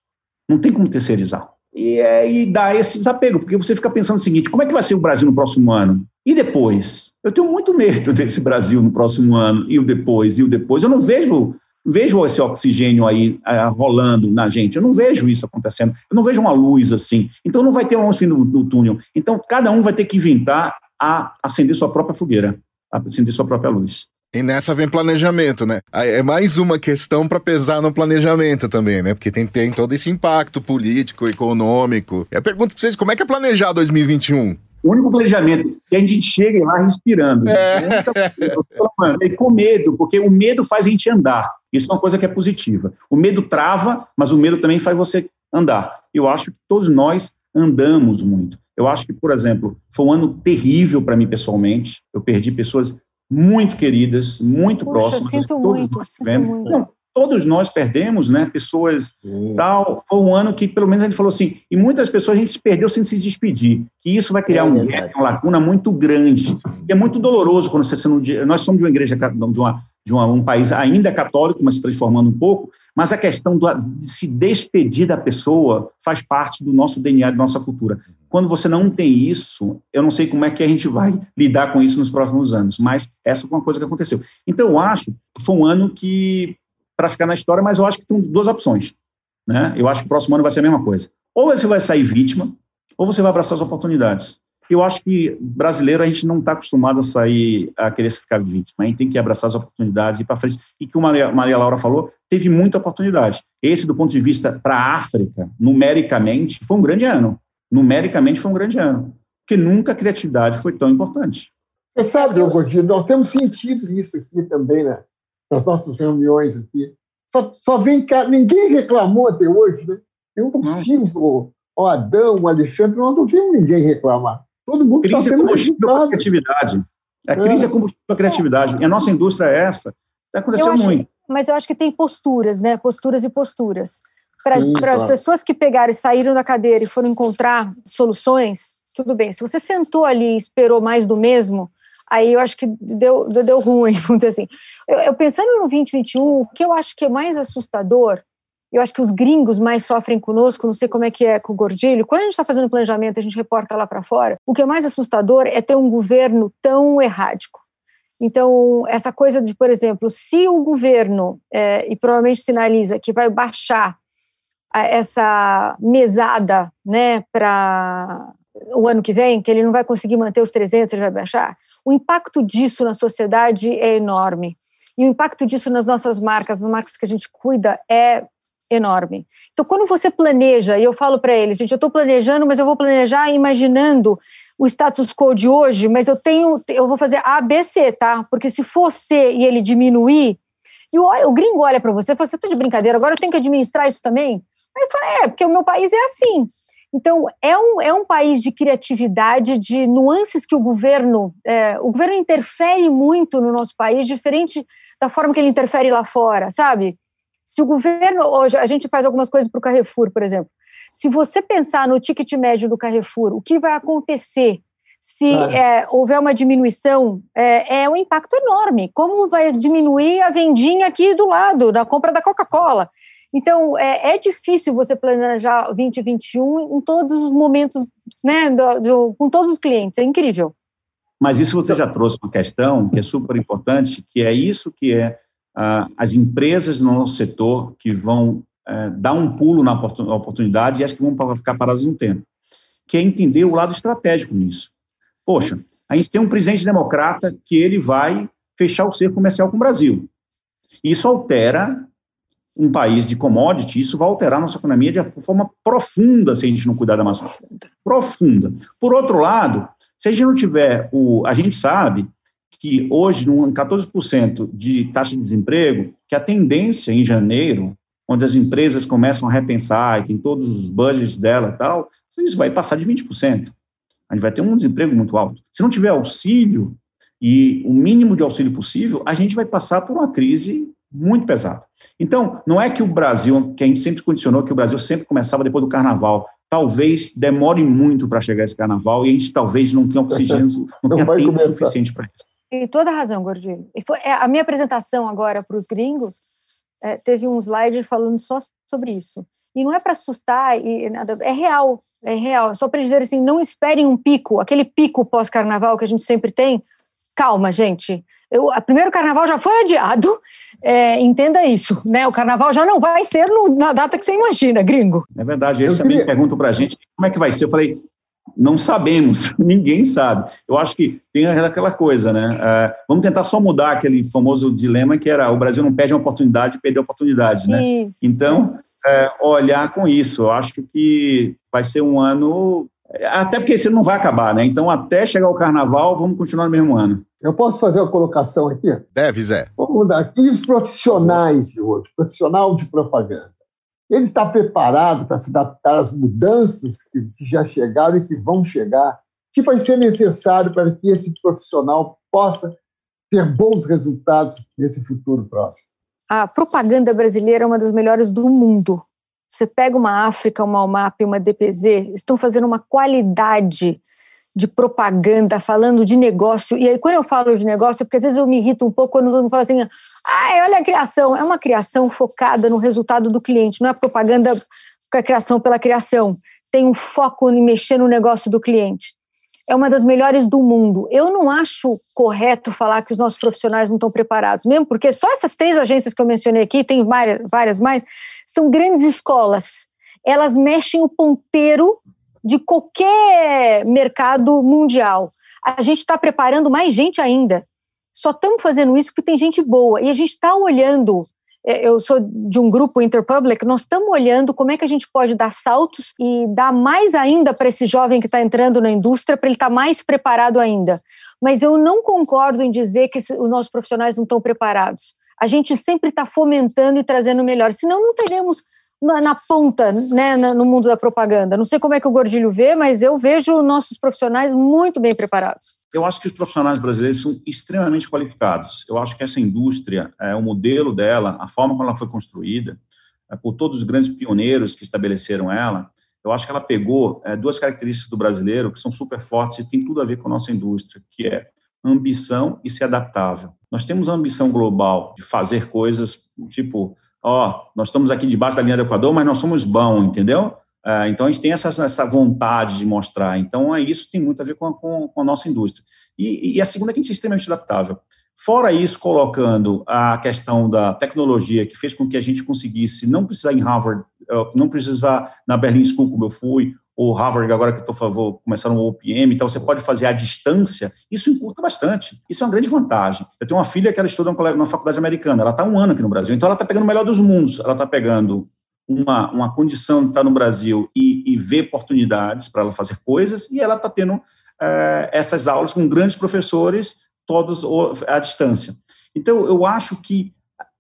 Não tem como terceirizar e, é, e dá esse desapego, porque você fica pensando o seguinte: como é que vai ser o Brasil no próximo ano? E depois? Eu tenho muito medo desse Brasil no próximo ano, e o depois, e o depois. Eu não vejo, vejo esse oxigênio aí uh, rolando na gente, eu não vejo isso acontecendo, eu não vejo uma luz assim. Então não vai ter um fim no, no túnel. Então cada um vai ter que inventar a acender sua própria fogueira, a acender sua própria luz. E nessa vem planejamento, né? É mais uma questão para pesar no planejamento também, né? Porque tem, tem todo esse impacto político, econômico. Eu pergunto para vocês, como é que é planejar 2021? O único planejamento que a gente chega lá respirando. É. E com medo, porque o medo faz a gente andar. Isso é uma coisa que é positiva. O medo trava, mas o medo também faz você andar. Eu acho que todos nós andamos muito. Eu acho que, por exemplo, foi um ano terrível para mim pessoalmente. Eu perdi pessoas muito queridas, muito Puxa, próximas. Sinto muito, sinto muito. Não, todos nós perdemos, né? Pessoas Sim. tal. Foi um ano que, pelo menos, a gente falou assim, e muitas pessoas a gente se perdeu sem se despedir. Que isso vai criar é, um gap, uma lacuna muito grande. E é muito doloroso quando você. Nós somos de uma igreja, de uma de um país ainda católico, mas se transformando um pouco, mas a questão do, de se despedir da pessoa faz parte do nosso DNA, da nossa cultura. Quando você não tem isso, eu não sei como é que a gente vai lidar com isso nos próximos anos, mas essa foi uma coisa que aconteceu. Então, eu acho que foi um ano que, para ficar na história, mas eu acho que tem duas opções. Né? Eu acho que o próximo ano vai ser a mesma coisa. Ou você vai sair vítima, ou você vai abraçar as oportunidades. Eu acho que brasileiro a gente não está acostumado a sair a querer ficar vítima. A gente tem que abraçar as oportunidades e ir para frente. E que o Maria, Maria Laura falou, teve muita oportunidade. Esse, do ponto de vista para a África, numericamente, foi um grande ano. Numericamente foi um grande ano. Porque nunca a criatividade foi tão importante. Você sabe, Gordinho, nós temos sentido isso aqui também, né? Nas nossas reuniões aqui. Só, só vem cá, ninguém reclamou até hoje, né? Eu não sinto o Adão, o Alexandre, nós não vimos ninguém reclamar. Todo mundo está tendo combustível para a criatividade. A crise é, é combustível para a criatividade. E a nossa indústria é essa. Está acontecendo acho, muito. Mas eu acho que tem posturas, né? Posturas e posturas. Para as pessoas que pegaram e saíram da cadeira e foram encontrar soluções, tudo bem. Se você sentou ali e esperou mais do mesmo, aí eu acho que deu, deu ruim, vamos dizer assim. Eu, eu, pensando no 2021, o que eu acho que é mais assustador eu acho que os gringos mais sofrem conosco, não sei como é que é com o Gordilho. Quando a gente está fazendo planejamento, a gente reporta lá para fora. O que é mais assustador é ter um governo tão errático. Então, essa coisa de, por exemplo, se o governo, é, e provavelmente sinaliza que vai baixar essa mesada né, para o ano que vem, que ele não vai conseguir manter os 300, ele vai baixar, o impacto disso na sociedade é enorme. E o impacto disso nas nossas marcas, nas marcas que a gente cuida, é enorme. Então, quando você planeja, e eu falo para eles, gente, eu estou planejando, mas eu vou planejar imaginando o status quo de hoje, mas eu tenho, eu vou fazer A, B, C, tá? Porque se for C e ele diminuir, e o, o gringo olha para você e fala, você está de brincadeira, agora eu tenho que administrar isso também? Aí eu falo, é, porque o meu país é assim. Então, é um, é um país de criatividade, de nuances que o governo, é, o governo interfere muito no nosso país, diferente da forma que ele interfere lá fora, sabe? Se o governo, hoje, a gente faz algumas coisas para o Carrefour, por exemplo. Se você pensar no ticket médio do Carrefour, o que vai acontecer Se é, houver uma diminuição, é, é um impacto enorme. Como vai diminuir a vendinha aqui do lado, da compra da Coca-Cola? Então, é, é, difícil você planejar 2021 em todos os momentos, né, do, do, com todos os clientes, é incrível. Mas isso você já trouxe uma questão que é super importante, que é isso que é ah, as empresas no nosso setor que vão é, dar um pulo na oportunidade e as que vão ficar paradas no tempo, que é entender o lado estratégico nisso. Poxa, a gente tem um presidente democrata que ele vai fechar o cerco comercial com o Brasil. Isso altera um país de commodity, isso vai alterar nossa economia de forma profunda se a gente não cuidar da Amazônia. Profunda. Por outro lado, se a gente não tiver o. A gente sabe que hoje, num 14% de taxa de desemprego, que a tendência em janeiro, onde as empresas começam a repensar e tem todos os budgets dela e tal, isso vai passar de 20%. A gente vai ter um desemprego muito alto. Se não tiver auxílio, e o mínimo de auxílio possível, a gente vai passar por uma crise muito pesada. Então, não é que o Brasil, que a gente sempre condicionou que o Brasil sempre começava depois do carnaval, talvez demore muito para chegar esse carnaval e a gente talvez não tenha oxigênio, não, não tenha tempo começar. suficiente para isso. E toda razão, Gordinho. E foi, é, a minha apresentação agora para os gringos é, teve um slide falando só sobre isso. E não é para assustar, e nada, é real, é real. Só para dizer assim, não esperem um pico, aquele pico pós-carnaval que a gente sempre tem. Calma, gente. Eu, o primeiro carnaval já foi adiado, é, entenda isso, né? O carnaval já não vai ser no, na data que você imagina, gringo. É verdade, eles também queria... perguntam para a gente como é que vai ser. Eu falei, não sabemos, ninguém sabe. Eu acho que tem aquela coisa, né? É, vamos tentar só mudar aquele famoso dilema que era o Brasil não perde uma oportunidade, perdeu oportunidade, né? Isso. Então, é, olhar com isso. Eu acho que vai ser um ano até porque esse ano não vai acabar, né? Então, até chegar o carnaval, vamos continuar no mesmo ano. Eu posso fazer uma colocação aqui? Deve, Zé. Vamos mudar. E os profissionais de hoje, profissional de propaganda? Ele está preparado para se adaptar às mudanças que, já chegaram e que vão chegar? Que vai ser necessário para que esse profissional possa ter bons resultados nesse futuro próximo? A propaganda brasileira é uma das melhores do mundo. Você pega uma África, uma UMAP, uma DPZ, estão fazendo uma qualidade de propaganda, falando de negócio. E aí, quando eu falo de negócio, é porque às vezes eu me irrito um pouco quando todo mundo fala assim: ah, olha a criação. É uma criação focada no resultado do cliente, não é propaganda com a criação pela criação. Tem um foco em mexer no negócio do cliente. É uma das melhores do mundo. Eu não acho correto falar que os nossos profissionais não estão preparados, mesmo porque só essas três agências que eu mencionei aqui, tem várias, várias mais, são grandes escolas. Elas mexem o ponteiro de qualquer mercado mundial. A gente está preparando mais gente ainda. Só estamos fazendo isso porque tem gente boa. E a gente está olhando. É, eu sou de um grupo Interpublic, nós estamos olhando como é que a gente pode dar saltos e dar mais ainda para esse jovem que está entrando na indústria, para ele estar tá mais preparado ainda. Mas eu não concordo em dizer que os nossos profissionais não estão preparados a gente sempre está fomentando e trazendo melhor, senão não teremos na, ponta, né, no mundo da propaganda. Não sei como é que o Gordilho vê, mas eu vejo nossos profissionais muito bem preparados. Eu acho que os profissionais brasileiros são extremamente qualificados. Eu acho que essa indústria, é, o modelo dela, a forma como ela foi construída, é, por todos os grandes pioneiros que estabeleceram ela, eu acho que ela pegou é, duas características do brasileiro que são super fortes e tem tudo a ver com a nossa indústria, que é ambição e ser adaptável. Nós temos a ambição global de fazer coisas tipo, ó, nós estamos aqui debaixo da linha do Equador, mas nós somos bons, entendeu? Uh, então, a gente tem essa, essa vontade de mostrar. Então, é, isso tem muito a ver com a, com, a nossa indústria. E, e, a segunda é que a gente é extremamente adaptável. Fora isso, colocando a questão da tecnologia, que fez com que a gente conseguisse não precisar em Harvard, não precisar na Berlin School, como eu fui, ou Harvard, agora que estou favor, começando o OPM, então você pode fazer à distância, isso encurta bastante. Isso é uma grande vantagem. Eu tenho uma filha que ela estuda numa faculdade americana, ela está um ano aqui no Brasil, então ela está pegando o melhor dos mundos. Ela está pegando uma, uma condição de estar no Brasil e, e ver oportunidades para ela fazer coisas, e ela está tendo é, essas aulas com grandes professores, todos à distância. Então, eu acho que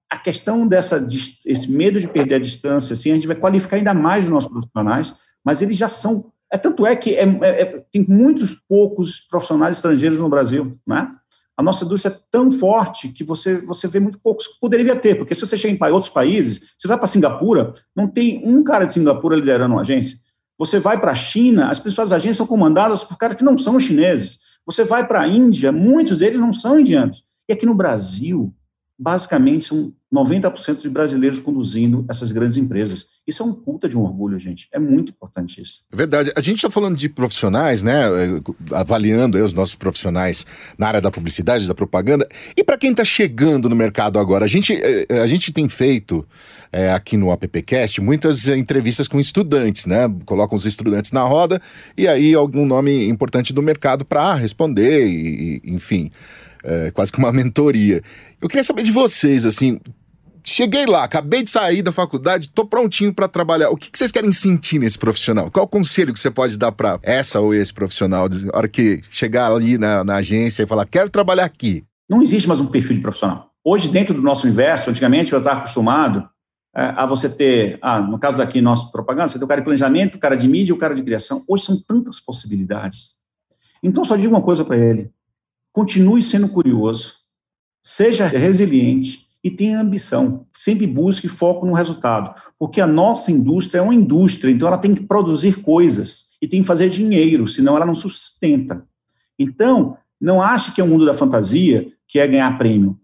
a questão dessa esse medo de perder a distância, assim, a gente vai qualificar ainda mais os nossos profissionais mas eles já são. É, tanto é que é, é, é, tem muitos poucos profissionais estrangeiros no Brasil, né? A nossa indústria é tão forte que você, você vê muito poucos. Poderia ter, porque se você chega em outros países, você vai para Singapura, não tem um cara de Singapura liderando uma agência. Você vai para a China, as principais agências são comandadas por caras que não são chineses. Você vai para a Índia, muitos deles não são indianos. E aqui no Brasil, basicamente são 90% de brasileiros conduzindo essas grandes empresas. Isso é um puta de um orgulho, gente. É muito importante isso. É verdade. A gente está falando de profissionais, né? Avaliando os nossos profissionais na área da publicidade, da propaganda. E para quem está chegando no mercado agora, a gente, eh, a gente tem feito é, aqui no AppCast muitas entrevistas com estudantes, né? Colocam os estudantes na roda e aí algum nome importante do mercado para responder, e, enfim é, quase que uma mentoria. Eu queria saber de vocês, assim, cheguei lá, acabei de sair da faculdade, tô prontinho para trabalhar. O que, que, vocês querem sentir nesse profissional? Qual o conselho que você pode dar para essa ou esse profissional, na hora que chegar ali na, na, agência e falar, quero trabalhar aqui? Não existe mais um perfil de profissional. Hoje, dentro do nosso universo, antigamente eu estava acostumado é, a você ter, ah, no caso aqui, nosso propaganda, você tem o cara de planejamento, o cara de mídia, o cara de criação. Hoje são tantas possibilidades. Então, só digo uma coisa para ele: continue sendo curioso, seja resiliente e tenha ambição. Sempre busque foco no resultado, porque a nossa indústria é uma indústria, então ela tem que produzir coisas e tem que fazer dinheiro, senão ela não sustenta. Então, não ache que é o um mundo da fantasia que é ganhar prêmio.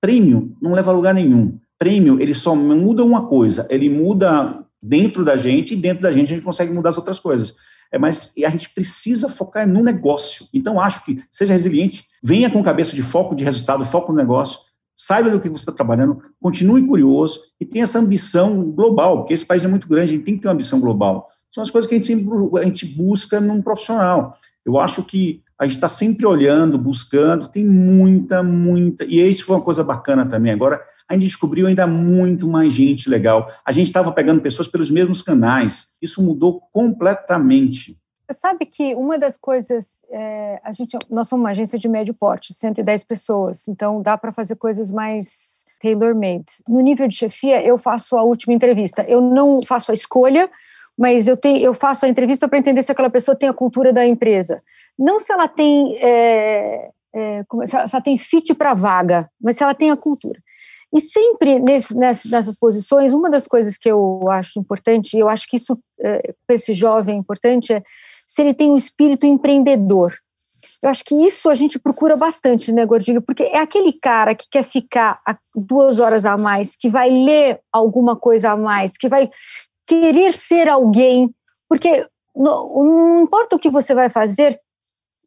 Prêmio não leva a lugar nenhum. Prêmio, ele só muda uma coisa, ele muda dentro da gente e dentro da gente a gente consegue mudar as outras coisas é, mas a gente precisa focar no negócio. Então, acho que seja resiliente, venha com cabeça de foco de resultado, foco no negócio, saiba do que você está trabalhando, continue curioso e tenha essa ambição global, porque esse país é muito grande, a gente tem que ter uma ambição global. São as coisas que a gente sempre a gente busca num profissional. Eu acho que a gente está sempre olhando, buscando, tem muita, muita. E isso foi uma coisa bacana também. Agora, a gente descobriu ainda muito mais gente legal. A gente estava pegando pessoas pelos mesmos canais. Isso mudou completamente. Sabe que uma das coisas, é, a gente, nós somos uma agência de médio porte, 110 pessoas, então dá para fazer coisas mais tailor-made. No nível de chefia, eu faço a última entrevista. Eu não faço a escolha, mas eu, tenho, eu faço a entrevista para entender se aquela pessoa tem a cultura da empresa. Não se ela tem, é, é, se ela tem fit para vaga, mas se ela tem a cultura. E sempre nesse, nessas posições, uma das coisas que eu acho importante, e eu acho que isso é, para esse jovem é importante, é se ele tem um espírito empreendedor. Eu acho que isso a gente procura bastante, né, Gordilho? Porque é aquele cara que quer ficar duas horas a mais, que vai ler alguma coisa a mais, que vai querer ser alguém, porque não, não importa o que você vai fazer,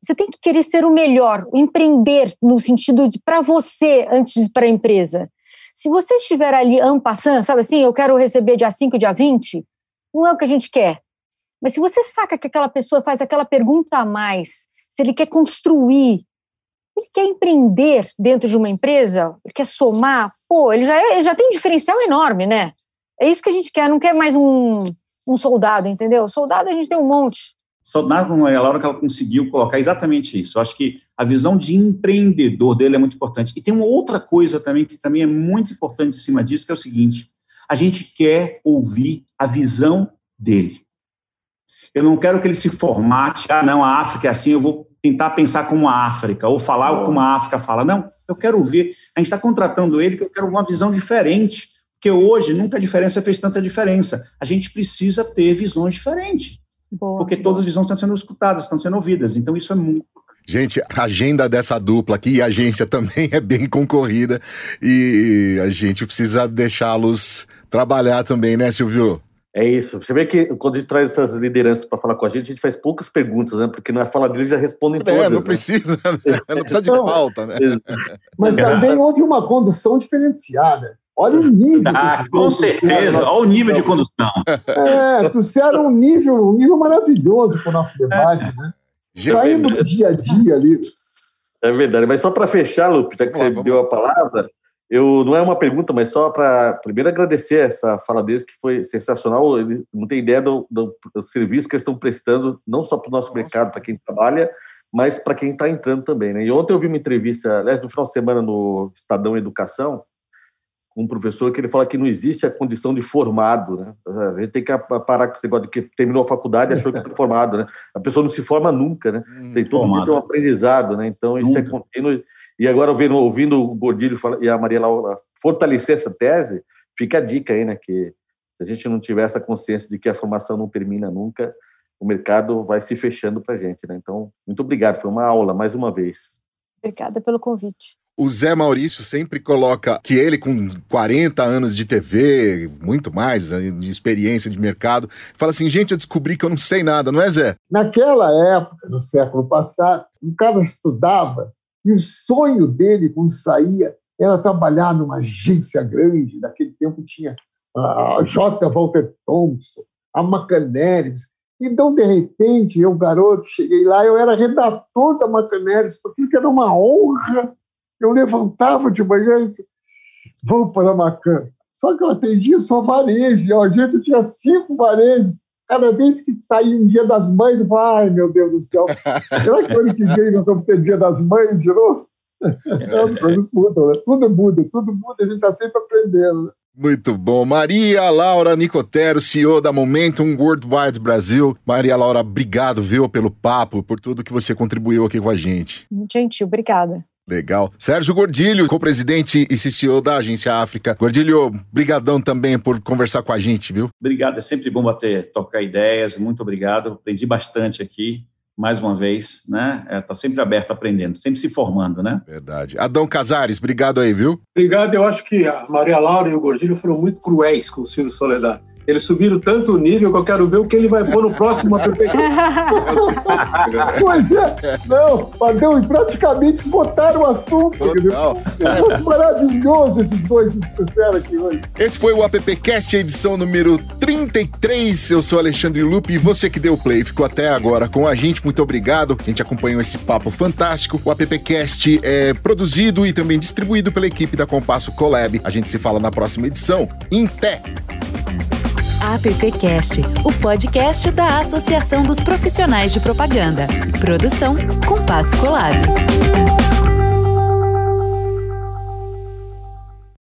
você tem que querer ser o melhor, empreender no sentido de para você antes para a empresa. Se você estiver ali ampassando, sabe assim, eu quero receber dia 5, dia 20, não é o que a gente quer. Mas se você saca que aquela pessoa faz aquela pergunta a mais, se ele quer construir, ele quer empreender dentro de uma empresa, ele quer somar, pô, ele já, é, ele já tem um diferencial enorme, né? É isso que a gente quer, não quer mais um, um soldado, entendeu? Soldado a gente tem um monte saudar com a Laura que ela conseguiu colocar exatamente isso. Eu acho que a visão de empreendedor dele é muito importante. E tem uma outra coisa também que também é muito importante em cima disso, que é o seguinte: a gente quer ouvir a visão dele. Eu não quero que ele se formate, ah, não, a África é assim, eu vou tentar pensar como a África, ou falar como a África fala. Não, eu quero ouvir. A gente está contratando ele que eu quero uma visão diferente, porque hoje nunca a diferença fez tanta diferença. A gente precisa ter visões diferentes. Boa, porque todas as visões estão sendo escutadas, estão sendo ouvidas. Então, isso é muito Gente, a agenda dessa dupla aqui e a agência também é bem concorrida e a gente precisa deixá-los trabalhar também, né, Silvio? É isso. Você vê que quando a gente traz essas lideranças para falar com a gente, a gente faz poucas perguntas, né? Porque na fala deles já respondem é, todas. É, não né? precisa, né? não precisa de pauta, né? Mas também houve uma condução diferenciada. Olha o nível. Ah, com certeza, olha o nível de condução. É, trouxeram um nível, um nível maravilhoso para o nosso debate, né? Saindo do dia a dia ali. É verdade, mas só para fechar, Lupe, já que você deu a palavra, eu não é uma pergunta, mas só para primeiro agradecer essa fala deles, que foi sensacional. Ele não tem ideia do, do, do serviço que eles estão prestando, não só para o nosso Nossa. mercado, para quem trabalha, mas para quem está entrando também. Né? E ontem eu vi uma entrevista, aliás, no final de semana no Estadão Educação, um professor que ele fala que não existe a condição de formado, né? A gente tem que parar com esse negócio de que terminou a faculdade e achou que está formado, né? A pessoa não se forma nunca, né? Hum, tem todo mundo um aprendizado, né? Então isso é nunca. é contínuo. E agora ouvindo, ouvindo o Gordilho e a Maria Laura fortalecer essa tese, fica a dica aí, né? Que Se a gente não tiver essa consciência de que a formação não termina nunca, o mercado vai se fechando para a gente. Né? Então, muito obrigado, foi uma aula mais uma vez. Obrigada pelo convite. O Zé Maurício sempre coloca que ele, com 40 anos de TV, muito mais né, de experiência de mercado, fala assim: gente, eu descobri que eu não sei nada, não é, Zé? Naquela época, no século passado, o cara estudava e o sonho dele, quando saía, era trabalhar numa agência grande. Naquele tempo tinha a J. Walter Thompson, a Macaneres. Então, de repente, eu, garoto, cheguei lá, eu era redator da Macaneres, porque era uma honra eu levantava de manhã e disse, vamos para a Macan. Só que eu atendia só varejo, e a agência tinha cinco varejos. Cada vez que saía um dia das mães, eu falava, ai meu Deus do céu, será que ano que vem nós vamos ter dia das mães de novo? As coisas mudam, né? tudo muda, tudo muda, a gente está sempre aprendendo. Né? Muito bom. Maria Laura Nicotero, CEO da Momentum Worldwide Brasil. Maria Laura, obrigado, viu, pelo papo, por tudo que você contribuiu aqui com a gente. Muito gentil, obrigada. Legal. Sérgio Gordilho, co-presidente e CCO da Agência África. Gordilho, brigadão também por conversar com a gente, viu? Obrigado, é sempre bom bater, tocar ideias. Muito obrigado. Aprendi bastante aqui mais uma vez, né? Está é, tá sempre aberto aprendendo, sempre se formando, né? Verdade. Adão Casares, obrigado aí, viu? Obrigado. Eu acho que a Maria Laura e o Gordilho foram muito cruéis com o Silvio Soledade. Eles subiram tanto o nível que eu quero ver o que ele vai pôr no próximo app. pois é, não, Padrão, e praticamente esgotaram o assunto. É maravilhoso esses dois espera aqui hoje. Esse foi o AppCast, edição número 33. Eu sou Alexandre Lupe e você que deu play ficou até agora com a gente. Muito obrigado. A gente acompanhou esse papo fantástico. O AppCast é produzido e também distribuído pela equipe da Compasso Collab. A gente se fala na próxima edição. Em pé! AppCast, o podcast da Associação dos Profissionais de Propaganda. Produção Compasso Colado.